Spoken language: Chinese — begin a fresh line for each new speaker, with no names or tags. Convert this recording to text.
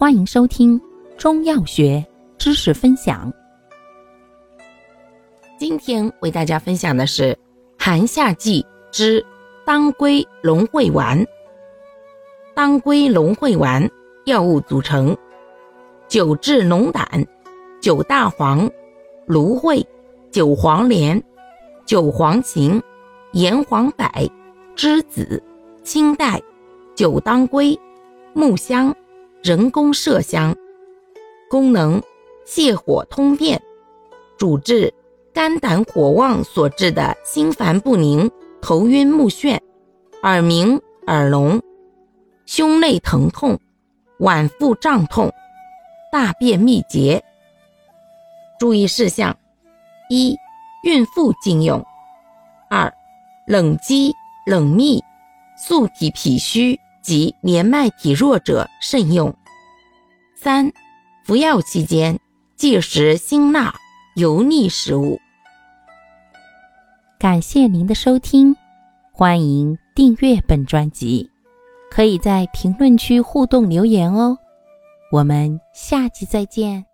欢迎收听中药学知识分享。今天为大家分享的是寒夏季之当归龙会丸。当归龙会丸药物组成：九制龙胆、九大黄、芦荟、九黄连、九黄芩、炎黄柏、栀子、青黛、九当归、木香。人工麝香，功能泻火通便，主治肝胆火旺所致的心烦不宁、头晕目眩、耳鸣耳聋、胸内疼痛、脘腹胀痛、大便秘结。注意事项：一、孕妇禁用；二、冷积冷秘、素体脾虚。及年迈体弱者慎用。三、服药期间忌食辛辣、油腻食物。感谢您的收听，欢迎订阅本专辑，可以在评论区互动留言哦。我们下期再见。